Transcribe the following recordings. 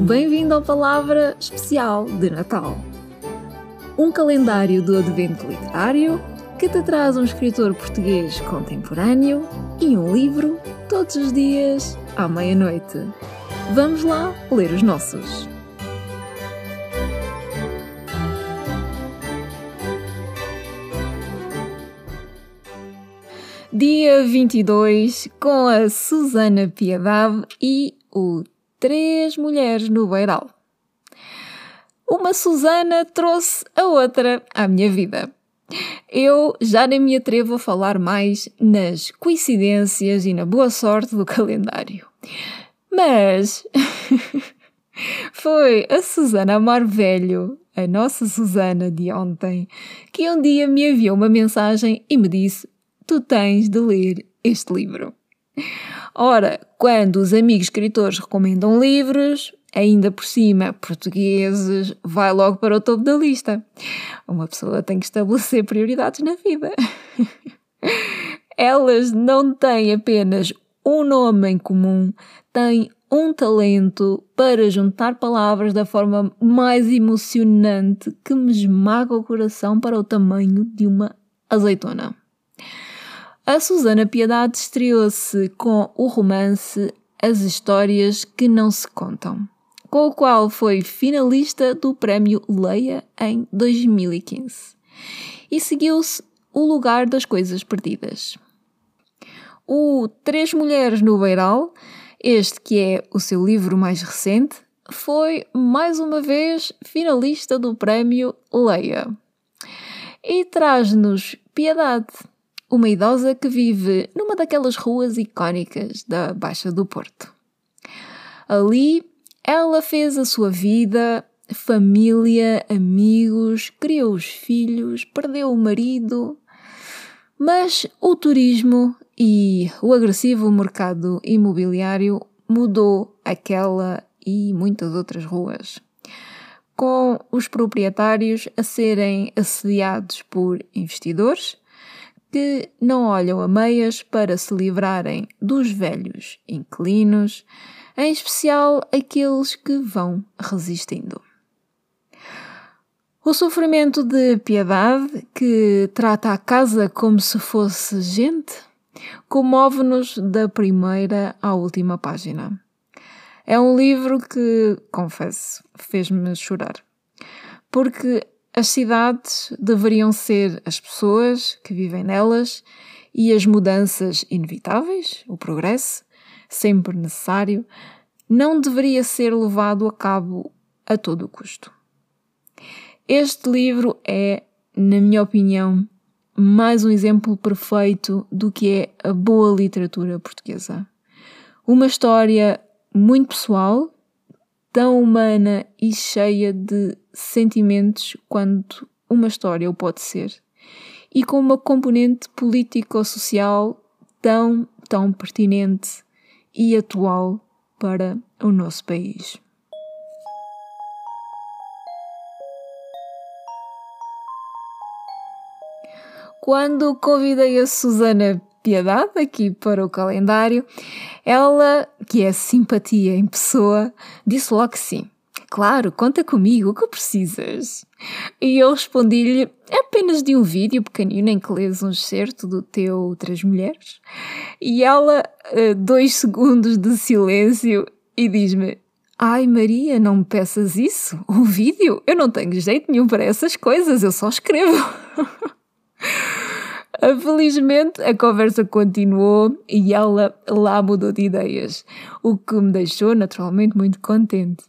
Bem-vindo ao Palavra Especial de Natal. Um calendário do Advento Literário que te traz um escritor português contemporâneo e um livro todos os dias à meia-noite. Vamos lá ler os nossos. Dia 22 com a Susana Piedade e o Três Mulheres no Beiral. Uma Susana trouxe a outra à minha vida. Eu já nem me atrevo a falar mais nas coincidências e na boa sorte do calendário. Mas foi a Susana Amar Velho, a nossa Susana de ontem, que um dia me enviou uma mensagem e me disse: Tu tens de ler este livro. Ora, quando os amigos escritores recomendam livros, ainda por cima portugueses, vai logo para o topo da lista. Uma pessoa tem que estabelecer prioridades na vida. Elas não têm apenas um nome em comum, têm um talento para juntar palavras da forma mais emocionante que me esmaga o coração para o tamanho de uma azeitona. A Susana Piedade estreou-se com o romance As Histórias que Não Se Contam, com o qual foi finalista do Prémio Leia em 2015. E seguiu-se O Lugar das Coisas Perdidas. O Três Mulheres no Beiral, este que é o seu livro mais recente, foi mais uma vez finalista do Prémio Leia. E traz-nos piedade uma idosa que vive numa daquelas ruas icónicas da Baixa do Porto. Ali, ela fez a sua vida, família, amigos, criou os filhos, perdeu o marido, mas o turismo e o agressivo mercado imobiliário mudou aquela e muitas outras ruas. Com os proprietários a serem assediados por investidores que não olham a meias para se livrarem dos velhos inquilinos, em especial aqueles que vão resistindo. O sofrimento de piedade, que trata a casa como se fosse gente, comove-nos da primeira à última página. É um livro que, confesso, fez-me chorar. Porque as cidades deveriam ser as pessoas que vivem nelas e as mudanças inevitáveis, o progresso, sempre necessário, não deveria ser levado a cabo a todo custo. Este livro é, na minha opinião, mais um exemplo perfeito do que é a boa literatura portuguesa. Uma história muito pessoal, tão humana e cheia de sentimentos quanto uma história o pode ser, e com uma componente político-social tão, tão pertinente e atual para o nosso país. Quando convidei a Susana Piedade aqui para o calendário, ela, que é simpatia em pessoa, disse logo que sim. Claro, conta comigo, o que precisas? E eu respondi-lhe apenas de um vídeo pequenino em que lês um excerto do teu Três Mulheres. E ela, eh, dois segundos de silêncio, e diz-me: Ai Maria, não me peças isso. Um vídeo? Eu não tenho jeito nenhum para essas coisas, eu só escrevo. Felizmente a conversa continuou e ela lá mudou de ideias, o que me deixou naturalmente muito contente.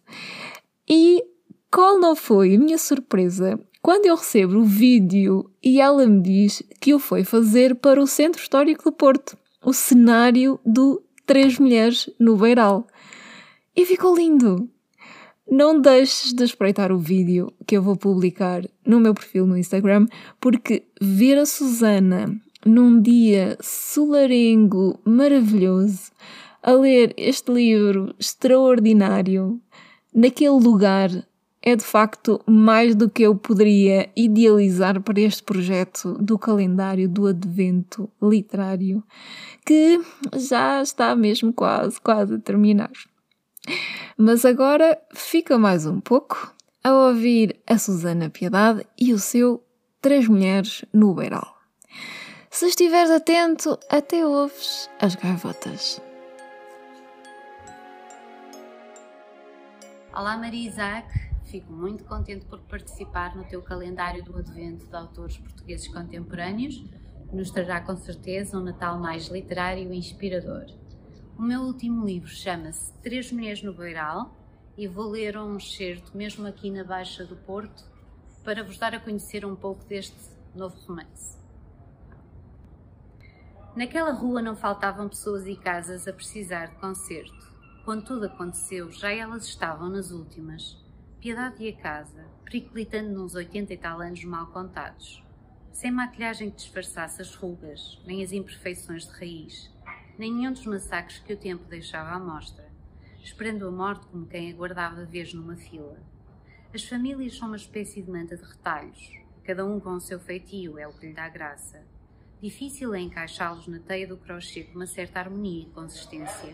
E qual não foi a minha surpresa quando eu recebo o vídeo e ela me diz que o foi fazer para o Centro Histórico do Porto, o cenário do Três Mulheres no Beiral. E ficou lindo! Não deixes de espreitar o vídeo que eu vou publicar no meu perfil no Instagram, porque ver a Susana num dia solarengo maravilhoso a ler este livro extraordinário naquele lugar é de facto mais do que eu poderia idealizar para este projeto do calendário do Advento Literário, que já está mesmo quase, quase a terminar. Mas agora fica mais um pouco a ouvir a Susana Piedade e o seu Três Mulheres no Beiral. Se estiveres atento, até ouves as gaivotas. Olá Maria Isaac, fico muito contente por participar no teu calendário do Advento de autores portugueses contemporâneos, que nos trará com certeza um Natal mais literário e inspirador. O meu último livro chama-se Três Mulheres no Beiral e vou ler um excerto mesmo aqui na Baixa do Porto para vos dar a conhecer um pouco deste novo romance. Naquela rua não faltavam pessoas e casas a precisar de concerto. Quando tudo aconteceu, já elas estavam nas últimas. Piedade e a casa, periclitando nos oitenta e tal anos mal contados. Sem maquilhagem que disfarçasse as rugas, nem as imperfeições de raiz, nenhum dos massacres que o tempo deixava à mostra, esperando a morte como quem aguardava vez numa fila. As famílias são uma espécie de manta de retalhos, cada um com o seu feitio, é o que lhe dá graça. Difícil é encaixá-los na teia do crochê com uma certa harmonia e consistência.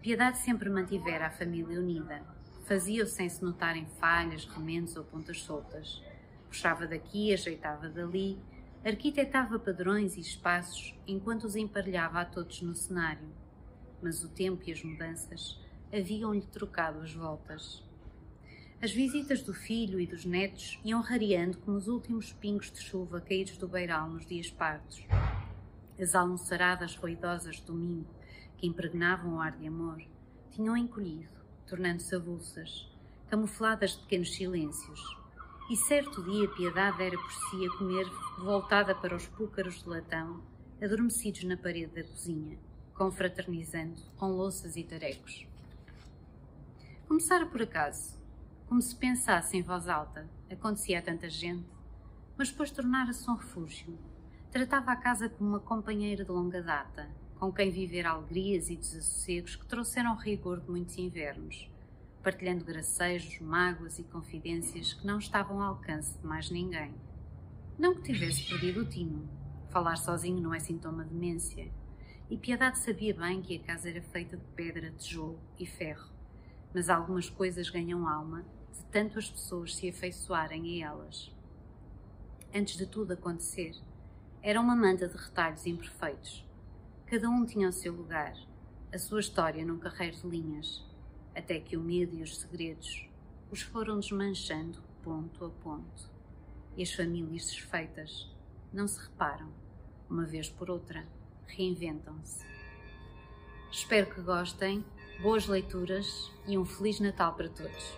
Piedade sempre mantivera a família unida. Fazia-o sem se notarem falhas, remendos ou pontas soltas. Puxava daqui, ajeitava dali, arquitetava padrões e espaços enquanto os emparelhava a todos no cenário. Mas o tempo e as mudanças haviam-lhe trocado as voltas. As visitas do filho e dos netos iam rareando como os últimos pingos de chuva caídos do beiral nos dias partos. As almoçaradas ruidosas de domingo que impregnavam o ar de amor, tinham encolhido, tornando-se avulsas, camufladas de pequenos silêncios. E certo dia Piedade era por si a comer, voltada para os púcaros de latão, adormecidos na parede da cozinha, confraternizando com louças e tarecos. Começara por acaso, como se pensasse em voz alta, acontecia a tanta gente, mas depois tornara-se um refúgio. Tratava a casa como uma companheira de longa data, com quem viver alegrias e desassossegos que trouxeram rigor de muitos invernos, partilhando gracejos, mágoas e confidências que não estavam ao alcance de mais ninguém. Não que tivesse perdido o tino. Falar sozinho não é sintoma de demência. E Piedade sabia bem que a casa era feita de pedra, tijolo e ferro. Mas algumas coisas ganham alma de tanto as pessoas se afeiçoarem a elas. Antes de tudo acontecer, era uma manta de retalhos imperfeitos, Cada um tinha o seu lugar, a sua história num carreiro de linhas, até que o medo e os segredos os foram desmanchando ponto a ponto. E as famílias desfeitas não se reparam, uma vez por outra, reinventam-se. Espero que gostem, boas leituras e um Feliz Natal para todos.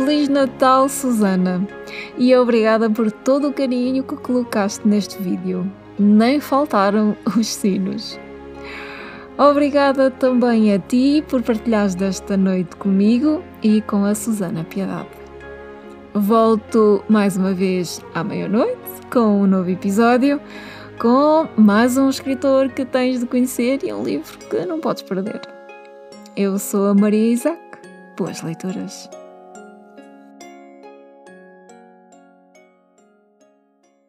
Feliz Natal, Susana! E obrigada por todo o carinho que colocaste neste vídeo. Nem faltaram os sinos. Obrigada também a ti por partilhares desta noite comigo e com a Susana Piedade. Volto mais uma vez à meia-noite com um novo episódio, com mais um escritor que tens de conhecer e um livro que não podes perder. Eu sou a Maria Isaac. Boas leituras!